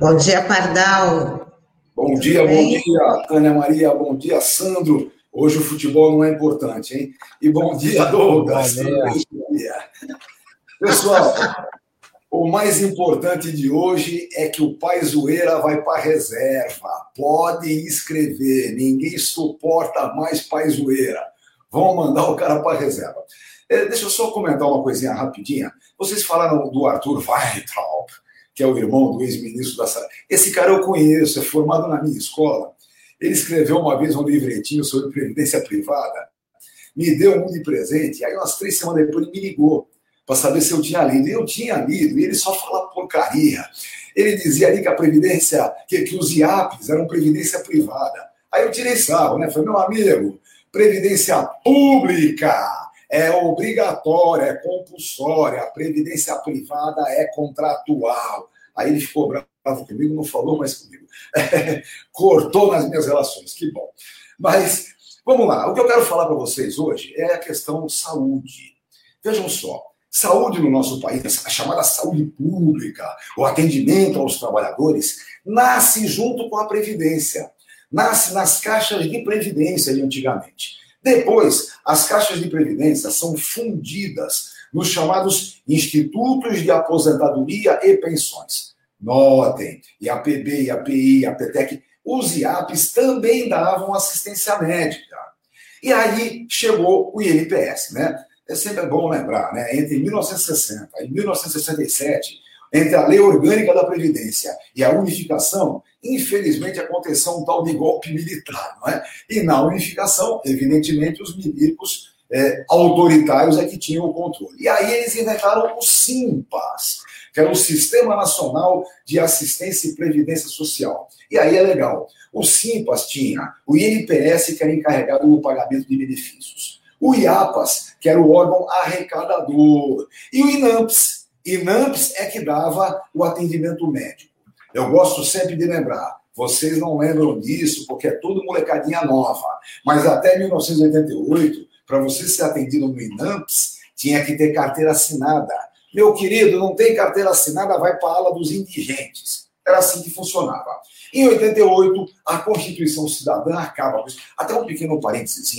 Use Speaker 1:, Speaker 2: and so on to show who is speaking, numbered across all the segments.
Speaker 1: Bom dia, Pardal.
Speaker 2: Bom dia, bom dia, Tânia Maria, bom dia, Sandro. Hoje o futebol não é importante, hein? E bom dia, Douglas. Bom dia. Pessoal, o mais importante de hoje é que o Pai Zoeira vai para reserva. Pode escrever, ninguém suporta mais Pai Zoeira. Vão mandar o cara para reserva. É, deixa eu só comentar uma coisinha rapidinha. Vocês falaram do Arthur Weintraub que é o irmão do ex-ministro da Saúde. Esse cara eu conheço, é formado na minha escola. Ele escreveu uma vez um livretinho sobre previdência privada, me deu um de presente, aí umas três semanas depois ele me ligou para saber se eu tinha lido. E eu tinha lido, e ele só fala porcaria. Ele dizia ali que a previdência, que, que os IAPs eram previdência privada. Aí eu tirei sarro, né? Falei, meu amigo, previdência pública é obrigatória, é compulsória, a previdência privada é contratual. Aí ele ficou bravo comigo, não falou mais comigo. cortou nas minhas relações, que bom. Mas vamos lá, o que eu quero falar para vocês hoje é a questão saúde. Vejam só, saúde no nosso país, a chamada saúde pública, o atendimento aos trabalhadores, nasce junto com a Previdência. Nasce nas caixas de previdência de antigamente. Depois, as caixas de previdência são fundidas nos chamados institutos de aposentadoria e pensões. Notem, IAPB, IAPI, IAPTEC, os IAPs também davam assistência médica. E aí chegou o INPS, né? É sempre bom lembrar, né? Entre 1960 e 1967, entre a Lei Orgânica da Previdência e a unificação, infelizmente aconteceu um tal de golpe militar, não é? E na unificação, evidentemente, os milicos é, autoritários é que tinham o controle. E aí eles inventaram o SIMPAS, que era o Sistema Nacional de Assistência e Previdência Social. E aí é legal. O SIMPAS tinha o INPS, que era encarregado do pagamento de benefícios. O IAPAS, que era o órgão arrecadador. E o INAMPS, INAMPS é que dava o atendimento médico. Eu gosto sempre de lembrar, vocês não lembram disso porque é tudo molecadinha nova, mas até 1988, para você ser atendido no INAMPS, tinha que ter carteira assinada. Meu querido, não tem carteira assinada, vai para a ala dos indigentes. Era assim que funcionava. Em 88, a Constituição Cidadã acaba com isso. Até um pequeno parênteses.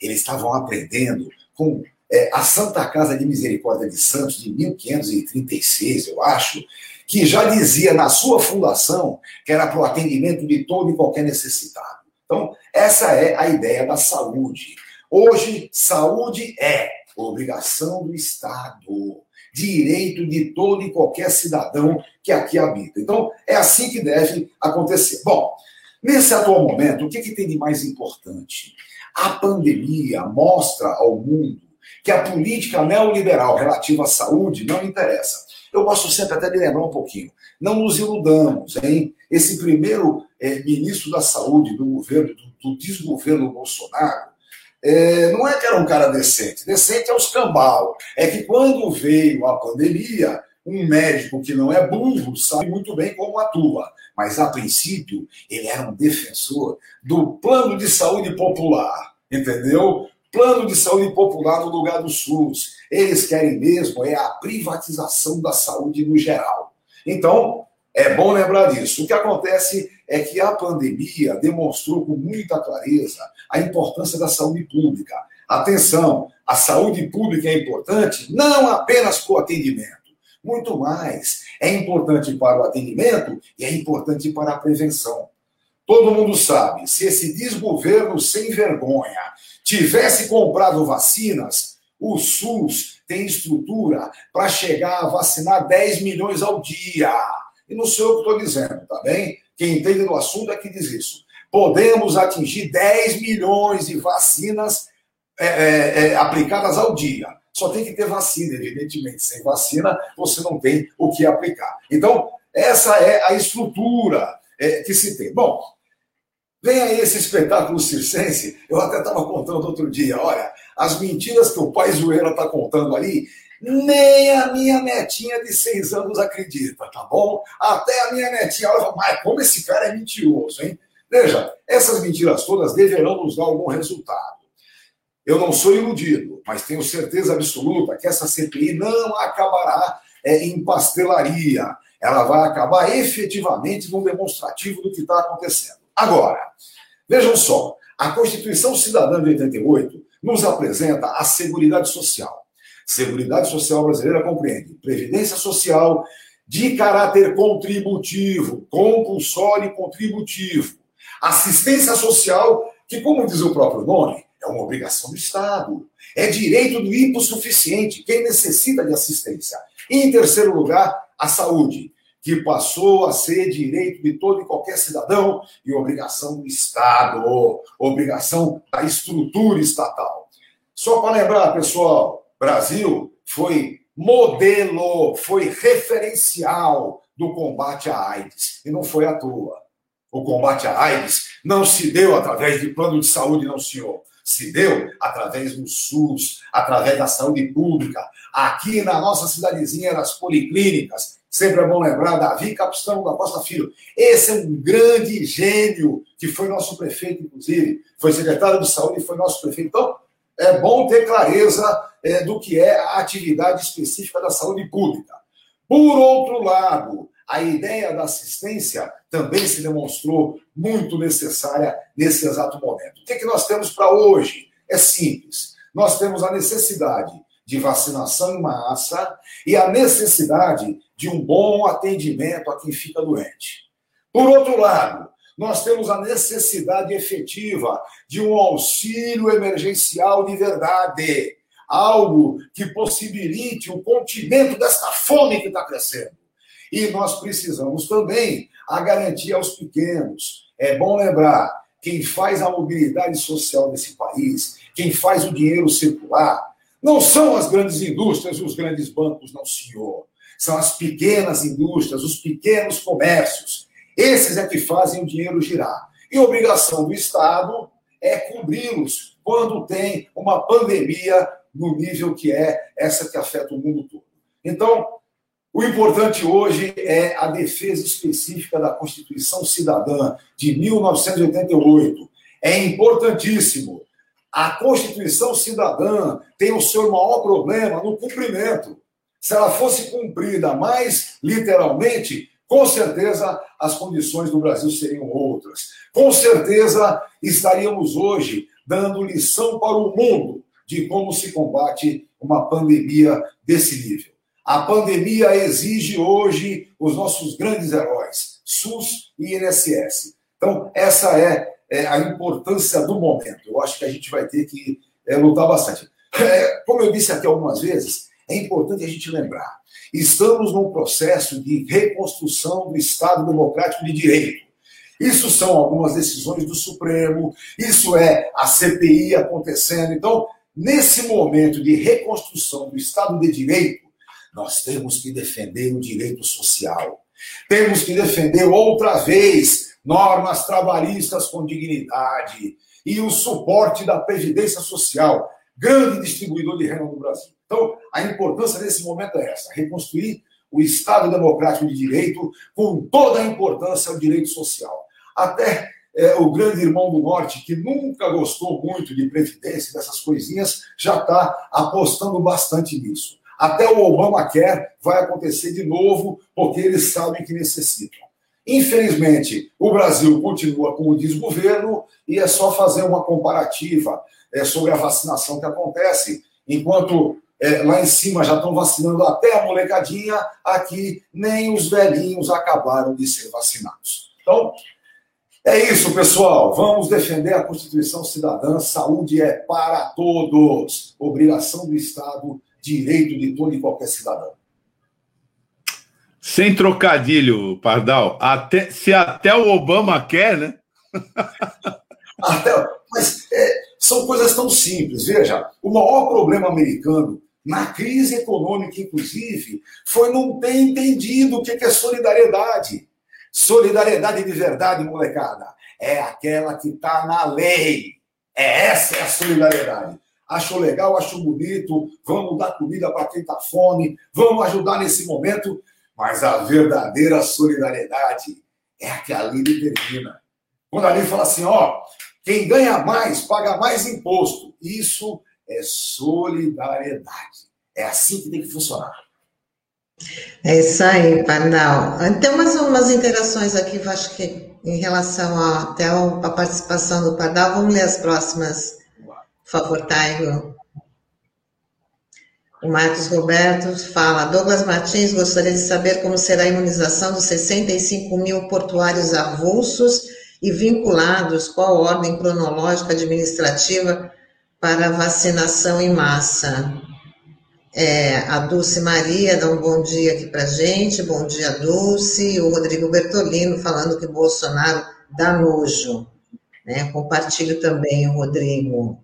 Speaker 2: Eles estavam aprendendo com é, a Santa Casa de Misericórdia de Santos, de 1536, eu acho, que já dizia na sua fundação que era para o atendimento de todo e qualquer necessitado. Então, essa é a ideia da saúde. Hoje, saúde é obrigação do Estado, direito de todo e qualquer cidadão que aqui habita. Então, é assim que deve acontecer. Bom, nesse atual momento, o que, que tem de mais importante? A pandemia mostra ao mundo que a política neoliberal relativa à saúde não interessa. Eu gosto sempre até de lembrar um pouquinho. Não nos iludamos, hein? Esse primeiro é, ministro da saúde do governo, do, do desgoverno Bolsonaro, é, não é que era um cara decente. Decente é os cambal. É que quando veio a pandemia, um médico que não é burro sabe muito bem como atua. Mas, a princípio, ele era um defensor do plano de saúde popular. Entendeu? Plano de saúde popular no lugar do SUS. Eles querem mesmo é a privatização da saúde no geral. Então, é bom lembrar disso. O que acontece é que a pandemia demonstrou com muita clareza a importância da saúde pública. Atenção, a saúde pública é importante não apenas para o atendimento, muito mais. É importante para o atendimento e é importante para a prevenção. Todo mundo sabe, se esse desgoverno sem vergonha tivesse comprado vacinas, o SUS tem estrutura para chegar a vacinar 10 milhões ao dia. E não sou eu que estou dizendo, tá bem? Quem entende do assunto é que diz isso. Podemos atingir 10 milhões de vacinas é, é, é, aplicadas ao dia. Só tem que ter vacina, evidentemente. Sem vacina, você não tem o que aplicar. Então, essa é a estrutura é, que se tem. Bom, Vem aí esse espetáculo circense. Eu até estava contando outro dia. Olha, as mentiras que o pai Zoeira está contando ali Nem a minha netinha de seis anos acredita, tá bom? Até a minha netinha olha mas como esse cara é mentiroso, hein? Veja, essas mentiras todas deverão nos dar algum resultado. Eu não sou iludido, mas tenho certeza absoluta que essa CPI não acabará é, em pastelaria. Ela vai acabar efetivamente num demonstrativo do que está acontecendo. Agora, vejam só, a Constituição Cidadã de 88 nos apresenta a Seguridade Social. Seguridade Social brasileira compreende previdência social de caráter contributivo, compulsório e contributivo. Assistência social, que, como diz o próprio nome, é uma obrigação do Estado. É direito do hipossuficiente, quem necessita de assistência. E, em terceiro lugar, a saúde, que passou a ser direito de todo e qualquer cidadão e obrigação do Estado, obrigação da estrutura estatal. Só para lembrar, pessoal, Brasil foi modelo, foi referencial do combate à AIDS. E não foi à toa. O combate à AIDS não se deu através de plano de saúde, não, senhor se deu através do SUS, através da saúde pública. Aqui na nossa cidadezinha, nas policlínicas, sempre é bom lembrar, Davi Capustrão da Costa Filho. Esse é um grande gênio, que foi nosso prefeito, inclusive, foi secretário de saúde e foi nosso prefeito. Então, é bom ter clareza é, do que é a atividade específica da saúde pública. Por outro lado, a ideia da assistência também se demonstrou muito necessária nesse exato momento. O que, é que nós temos para hoje? É simples. Nós temos a necessidade de vacinação em massa e a necessidade de um bom atendimento a quem fica doente. Por outro lado, nós temos a necessidade efetiva de um auxílio emergencial de verdade, algo que possibilite o continimento desta fome que está crescendo. E nós precisamos também a garantia aos pequenos. É bom lembrar, quem faz a mobilidade social desse país, quem faz o dinheiro circular, não são as grandes indústrias e os grandes bancos, não, senhor. São as pequenas indústrias, os pequenos comércios. Esses é que fazem o dinheiro girar. E obrigação do Estado é cobri-los quando tem uma pandemia no nível que é essa que afeta o mundo todo. Então, o importante hoje é a defesa específica da Constituição Cidadã de 1988. É importantíssimo. A Constituição Cidadã tem o seu maior problema no cumprimento. Se ela fosse cumprida mais literalmente, com certeza as condições do Brasil seriam outras. Com certeza estaríamos hoje dando lição para o mundo de como se combate uma pandemia desse nível. A pandemia exige hoje os nossos grandes heróis, SUS e INSS. Então, essa é, é a importância do momento. Eu acho que a gente vai ter que é, lutar bastante. É, como eu disse aqui algumas vezes, é importante a gente lembrar: estamos num processo de reconstrução do Estado Democrático de Direito. Isso são algumas decisões do Supremo, isso é a CPI acontecendo. Então, nesse momento de reconstrução do Estado de Direito, nós temos que defender o direito social. Temos que defender outra vez normas trabalhistas com dignidade e o suporte da Previdência Social, grande distribuidor de renda no Brasil. Então, a importância desse momento é essa: reconstruir o Estado democrático de direito com toda a importância ao direito social. Até é, o grande irmão do Norte, que nunca gostou muito de previdência, dessas coisinhas, já está apostando bastante nisso. Até o Obamacare vai acontecer de novo, porque eles sabem que necessitam. Infelizmente, o Brasil continua diz o governo, e é só fazer uma comparativa é, sobre a vacinação que acontece. Enquanto é, lá em cima já estão vacinando até a molecadinha, aqui nem os velhinhos acabaram de ser vacinados. Então, é isso, pessoal. Vamos defender a Constituição Cidadã. Saúde é para todos. Obrigação do Estado direito de todo e qualquer cidadão.
Speaker 3: Sem trocadilho, Pardal. Até, se até o Obama quer, né?
Speaker 2: até, mas é, são coisas tão simples. Veja, o maior problema americano, na crise econômica, inclusive, foi não ter entendido o que é solidariedade. Solidariedade de verdade, molecada, é aquela que está na lei. É essa é a solidariedade. Acho legal, acho bonito, vamos dar comida para quem está fome, vamos ajudar nesse momento, mas a verdadeira solidariedade é a que a lei determina. Quando a lei fala assim, ó, quem ganha mais paga mais imposto. Isso é solidariedade. É assim que tem que funcionar.
Speaker 1: É isso aí, Pardal. Tem umas, umas interações aqui, acho que em relação a, até a participação do Pardal. Vamos ler as próximas, favor, Taigo. O Marcos Roberto fala: Douglas Martins gostaria de saber como será a imunização dos 65 mil portuários avulsos e vinculados, qual a ordem cronológica administrativa para vacinação em massa. É, a Dulce Maria dá um bom dia aqui para gente, bom dia Dulce, o Rodrigo Bertolino falando que Bolsonaro dá nojo, né? Compartilho também o Rodrigo.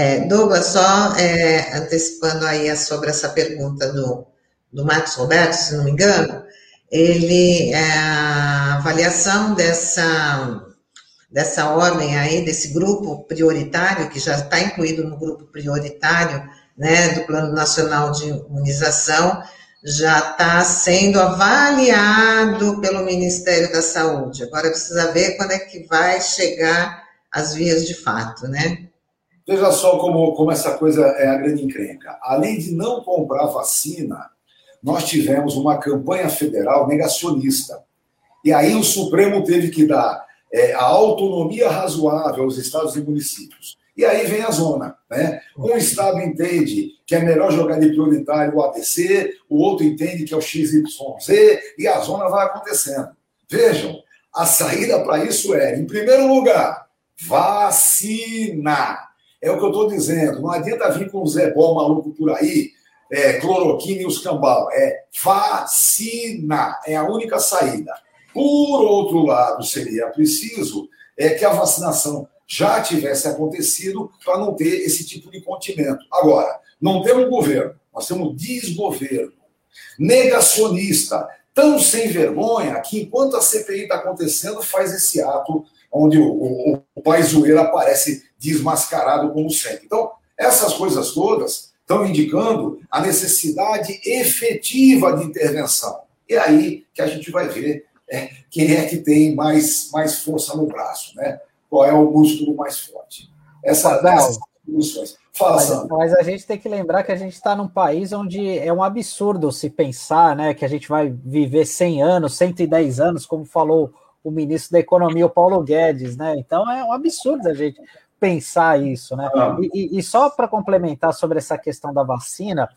Speaker 1: É, Douglas, só é, antecipando aí sobre essa pergunta do, do Marcos Roberto, se não me engano, ele, é, a avaliação dessa, dessa ordem aí, desse grupo prioritário, que já está incluído no grupo prioritário, né, do Plano Nacional de Imunização, já está sendo avaliado pelo Ministério da Saúde. Agora precisa ver quando é que vai chegar as vias de fato, né?
Speaker 2: Veja só como, como essa coisa é a grande encrenca. Além de não comprar vacina, nós tivemos uma campanha federal negacionista. E aí o Supremo teve que dar é, a autonomia razoável aos estados e municípios. E aí vem a zona. Né? Um estado entende que é melhor jogar de prioritário o ABC, o outro entende que é o XYZ, e a zona vai acontecendo. Vejam, a saída para isso é, em primeiro lugar, vacina. É o que eu estou dizendo. Não adianta vir com o Zé Bom maluco por aí, é, cloroquina e os cambal. É vacina. É a única saída. Por outro lado, seria preciso é, que a vacinação já tivesse acontecido para não ter esse tipo de contimento. Agora, não temos governo, nós temos desgoverno, negacionista, tão sem vergonha que enquanto a CPI está acontecendo, faz esse ato onde o, o, o Paizueira aparece desmascarado como sempre. Então, essas coisas todas estão indicando a necessidade efetiva de intervenção. E é aí que a gente vai ver é, quem é que tem mais, mais força no braço, né? qual é o músculo mais forte. Essa,
Speaker 4: Não, essas soluções. Fala, mas, mas, a gente tem que lembrar que a gente está num país onde é um absurdo se pensar né, que a gente vai viver 100 anos, 110 anos, como falou o ministro da Economia, o Paulo Guedes. Né? Então é um absurdo a gente pensar isso. Né? Ah. E, e, só para complementar sobre essa questão da vacina,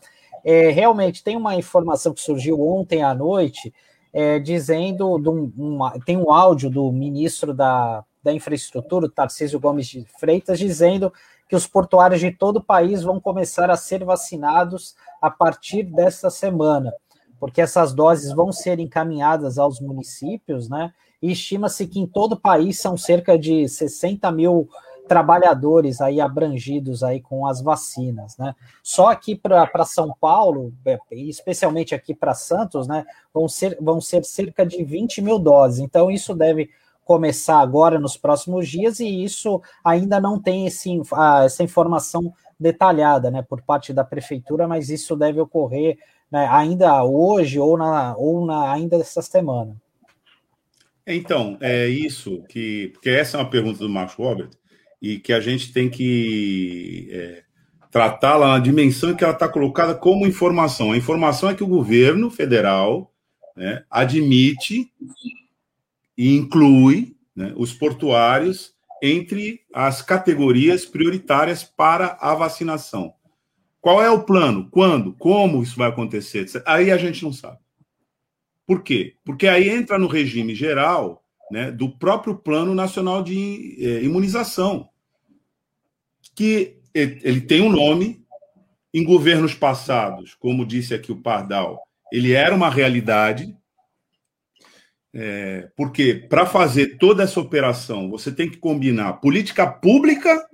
Speaker 4: é, realmente tem uma informação que surgiu ontem à noite é, dizendo, um, uma, tem um áudio do ministro da da Infraestrutura, o Tarcísio Gomes de Freitas, dizendo que os portuários de todo o país vão começar a ser vacinados a partir desta semana, porque essas doses vão ser encaminhadas aos municípios, né? E estima-se que em todo o país são cerca de 60 mil trabalhadores aí abrangidos aí com as vacinas, né? Só aqui para São Paulo, é, especialmente aqui para Santos, né, vão ser, vão ser cerca de 20 mil doses. Então, isso deve começar agora nos próximos dias, e isso ainda não tem esse, essa informação detalhada né, por parte da prefeitura, mas isso deve ocorrer né, ainda hoje ou, na, ou na, ainda essa semana.
Speaker 3: Então, é isso que. Porque essa é uma pergunta do Marcos Robert, e que a gente tem que é, tratá-la na dimensão que ela está colocada como informação. A informação é que o governo federal né, admite e inclui né, os portuários entre as categorias prioritárias para a vacinação. Qual é o plano? Quando? Como isso vai acontecer? Aí a gente não sabe. Por quê? Porque aí entra no regime geral né, do próprio Plano Nacional de eh, Imunização, que ele tem um nome, em governos passados, como disse aqui o Pardal, ele era uma realidade, é, porque para fazer toda essa operação, você tem que combinar política pública,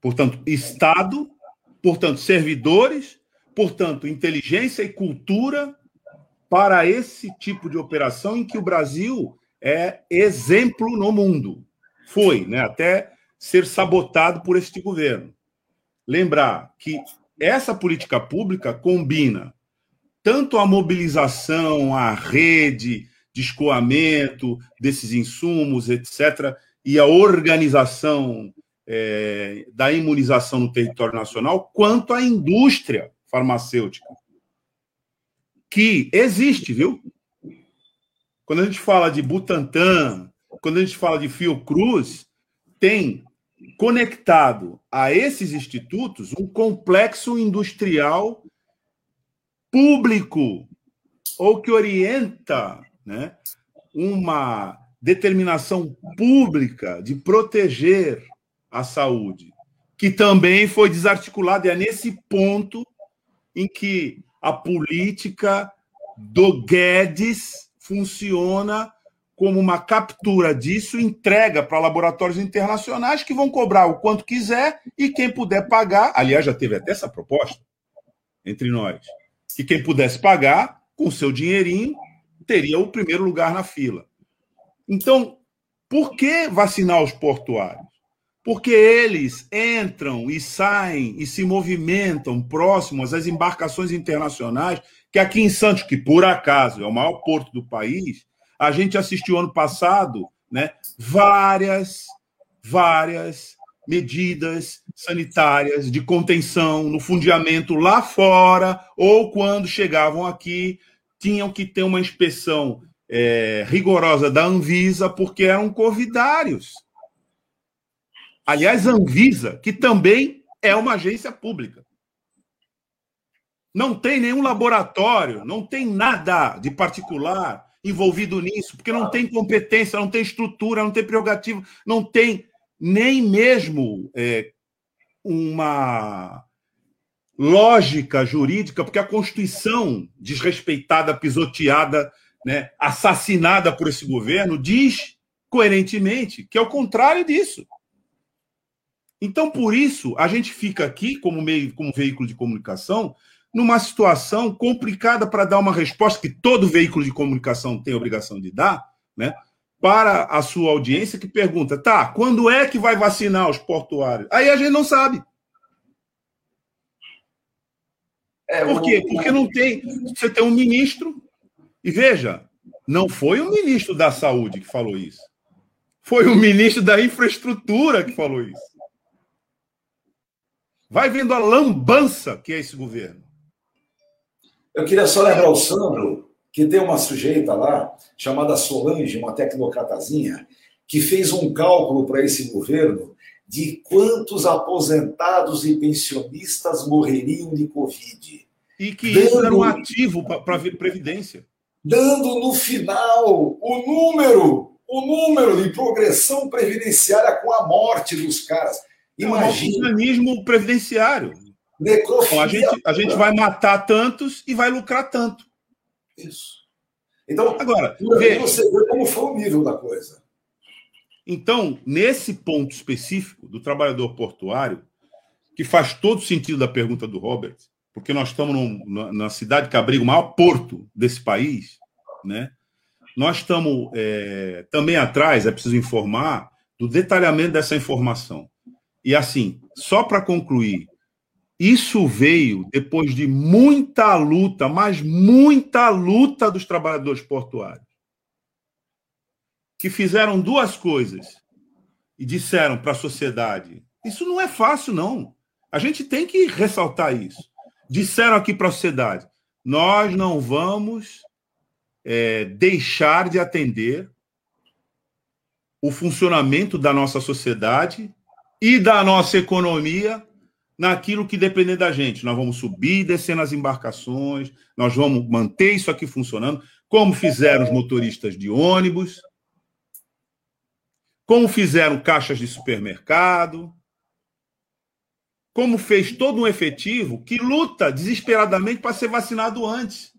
Speaker 3: portanto, Estado, portanto, servidores, portanto, inteligência e cultura para esse tipo de operação em que o Brasil é exemplo no mundo. Foi, né, até ser sabotado por este governo. lembrar que essa política pública combina tanto a mobilização, a rede de escoamento desses insumos, etc., e a organização é, da imunização no território nacional, quanto a indústria farmacêutica, que existe, viu? Quando a gente fala de Butantan, quando a gente fala de Fiocruz, tem conectado a esses institutos um complexo industrial público ou que orienta né, uma determinação pública de proteger a saúde, que também foi desarticulada. E é nesse ponto em que a política do Guedes funciona como uma captura disso, entrega para laboratórios internacionais que vão cobrar o quanto quiser e quem puder pagar. Aliás, já teve até essa proposta entre nós, que quem pudesse pagar com seu dinheirinho teria o primeiro lugar na fila. Então, por que vacinar os portuários? Porque eles entram e saem e se movimentam próximos às embarcações internacionais, que aqui em Santos, que por acaso é o maior porto do país, a gente assistiu ano passado né, várias, várias medidas sanitárias de contenção no fundiamento lá fora, ou quando chegavam aqui, tinham que ter uma inspeção é, rigorosa da Anvisa, porque eram covidários. Aliás, Anvisa, que também é uma agência pública. Não tem nenhum laboratório, não tem nada de particular envolvido nisso, porque não tem competência, não tem estrutura, não tem prerrogativa, não tem nem mesmo é, uma lógica jurídica, porque a Constituição, desrespeitada, pisoteada, né, assassinada por esse governo, diz coerentemente que é o contrário disso. Então, por isso, a gente fica aqui, como meio, como veículo de comunicação, numa situação complicada para dar uma resposta que todo veículo de comunicação tem a obrigação de dar, né? Para a sua audiência que pergunta, tá, quando é que vai vacinar os portuários? Aí a gente não sabe. É, Por quê? Porque não tem. Você tem um ministro, e veja, não foi o ministro da Saúde que falou isso. Foi o ministro da Infraestrutura que falou isso. Vai vendo a lambança que é esse governo.
Speaker 2: Eu queria só lembrar o Sandro que tem uma sujeita lá, chamada Solange, uma tecnocratazinha, que fez um cálculo para esse governo de quantos aposentados e pensionistas morreriam de Covid.
Speaker 3: E que dando, isso era um ativo para a Previdência.
Speaker 2: Dando no final o número, o número de progressão previdenciária com a morte dos caras.
Speaker 3: Imagina. É um mecanismo previdenciário. Necrofilia. a, gente, a gente vai matar tantos e vai lucrar tanto.
Speaker 2: Isso. Então, agora, vê, você vê como foi o nível da coisa.
Speaker 3: Então, nesse ponto específico do trabalhador portuário, que faz todo sentido da pergunta do Robert, porque nós estamos num, na cidade que abriga o maior porto desse país, né? Nós estamos é, também atrás, é preciso informar, do detalhamento dessa informação. E assim, só para concluir, isso veio depois de muita luta, mas muita luta dos trabalhadores portuários, que fizeram duas coisas e disseram para a sociedade: isso não é fácil, não. A gente tem que ressaltar isso. Disseram aqui para a sociedade: nós não vamos é, deixar de atender o funcionamento da nossa sociedade e da nossa economia naquilo que depender da gente. Nós vamos subir e descer nas embarcações, nós vamos manter isso aqui funcionando, como fizeram os motoristas de ônibus, como fizeram caixas de supermercado, como fez todo um efetivo que luta desesperadamente para ser vacinado antes.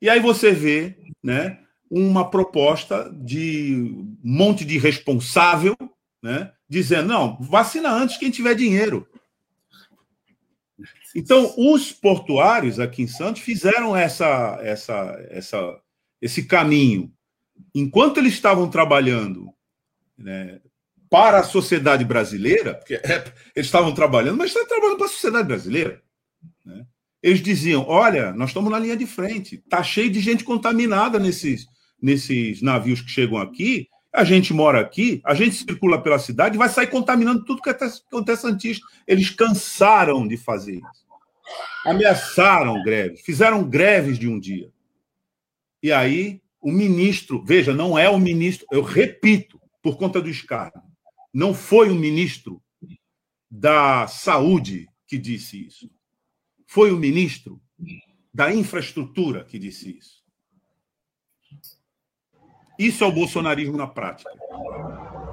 Speaker 3: E aí você vê, né, uma proposta de um monte de responsável, né, dizendo: não, vacina antes quem tiver dinheiro. Então, os portuários aqui em Santos fizeram essa, essa, essa, esse caminho. Enquanto eles estavam trabalhando né, para a sociedade brasileira, porque é, eles estavam trabalhando, mas estavam trabalhando para a sociedade brasileira. Né? Eles diziam: olha, nós estamos na linha de frente, está cheio de gente contaminada nesses, nesses navios que chegam aqui. A gente mora aqui, a gente circula pela cidade e vai sair contaminando tudo que acontece antes. Eles cansaram de fazer isso. Ameaçaram greves, fizeram greves de um dia. E aí, o ministro, veja, não é o ministro, eu repito, por conta do escárnio, não foi o ministro da Saúde que disse isso. Foi o ministro da Infraestrutura que disse isso. Isso é o bolsonarismo na prática.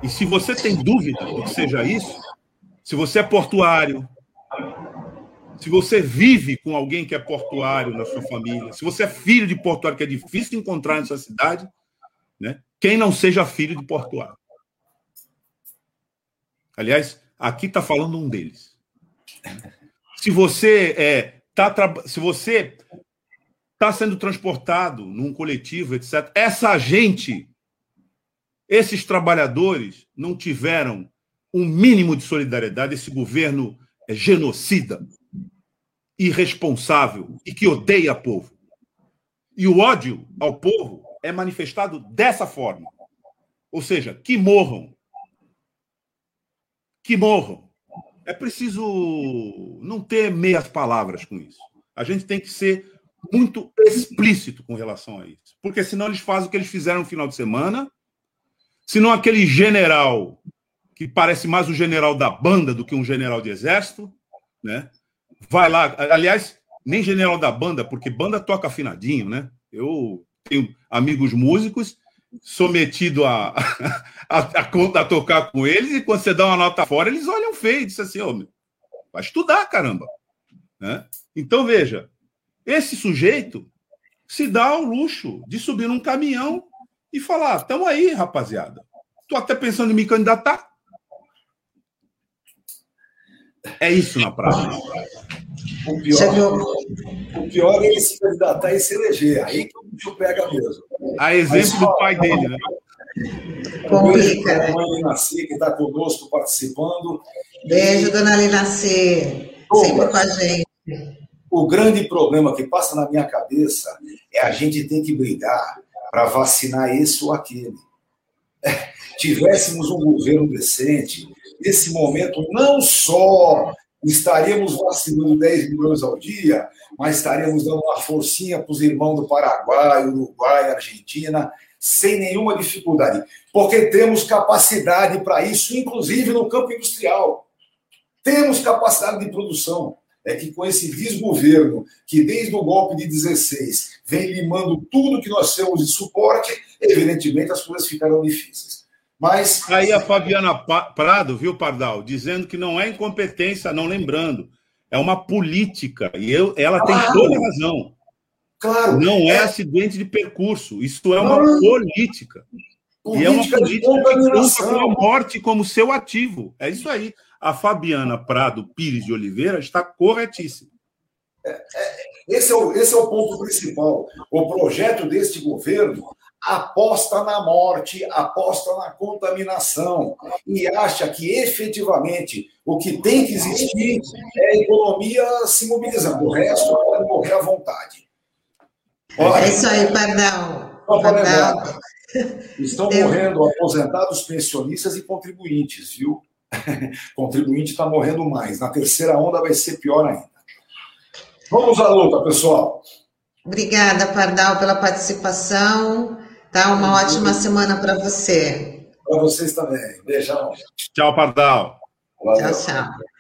Speaker 3: E se você tem dúvida de que seja isso, se você é portuário, se você vive com alguém que é portuário na sua família, se você é filho de portuário, que é difícil encontrar nessa cidade, né? quem não seja filho de portuário. Aliás, aqui está falando um deles. Se você é, tá, se você está sendo transportado num coletivo, etc., essa gente, esses trabalhadores, não tiveram um mínimo de solidariedade. Esse governo é genocida irresponsável e que odeia povo. E o ódio ao povo é manifestado dessa forma. Ou seja, que morram. Que morram. É preciso não ter meias palavras com isso. A gente tem que ser muito explícito com relação a isso. Porque senão eles fazem o que eles fizeram no final de semana. Senão aquele general que parece mais um general da banda do que um general de exército, né? vai lá. Aliás, nem general da banda, porque banda toca afinadinho, né? Eu tenho amigos músicos, sou metido a, a, a, a tocar com eles, e quando você dá uma nota fora, eles olham feio, dizem assim, oh, vai estudar, caramba. Né? Então, veja, esse sujeito se dá ao luxo de subir num caminhão e falar: estamos aí, rapaziada. Estou até pensando em me candidatar. É isso na prática.
Speaker 2: O pior, o pior é ele se candidatar e se eleger. Aí que o bicho pega mesmo.
Speaker 3: A exemplo do pai dele, né?
Speaker 2: Para a mãe Linaci, que está conosco participando.
Speaker 1: Beijo, dona Linaci. Sempre com a gente.
Speaker 2: O grande problema que passa na minha cabeça é a gente ter que brigar para vacinar esse ou aquele. tivéssemos um governo decente, nesse momento, não só estaríamos vacinando 10 milhões ao dia, mas estaríamos dando uma forcinha para os irmãos do Paraguai, Uruguai, Argentina, sem nenhuma dificuldade, porque temos capacidade para isso, inclusive no campo industrial. Temos capacidade de produção. É que com esse desgoverno, que desde o golpe de 16 vem limando tudo que nós temos de suporte, evidentemente as coisas ficarão difíceis. Mas.
Speaker 3: Aí a Fabiana Prado, viu, Pardal, dizendo que não é incompetência, não lembrando. É uma política. E eu, ela tem toda a razão. Claro. Não é, é acidente de percurso. Isso é uma política. Política. E é uma política que com a morte como seu ativo. É isso aí. A Fabiana Prado Pires de Oliveira está corretíssima.
Speaker 2: É, é, esse, é o, esse é o ponto principal. O projeto deste governo aposta na morte, aposta na contaminação e acha que efetivamente o que tem que existir é a economia se mobilizando. O resto pode morrer à vontade.
Speaker 1: Olha, é isso aí, Pardal.
Speaker 2: Pardal. Estão Eu... morrendo aposentados, pensionistas e contribuintes, viu? Contribuinte está morrendo mais. Na terceira onda vai ser pior ainda. Vamos à luta, pessoal.
Speaker 1: Obrigada, Pardal, pela participação. Tá? Uma ótima semana para você.
Speaker 2: Para vocês também. Beijão.
Speaker 3: Tchau, Pardal.
Speaker 1: Valeu. Tchau, tchau.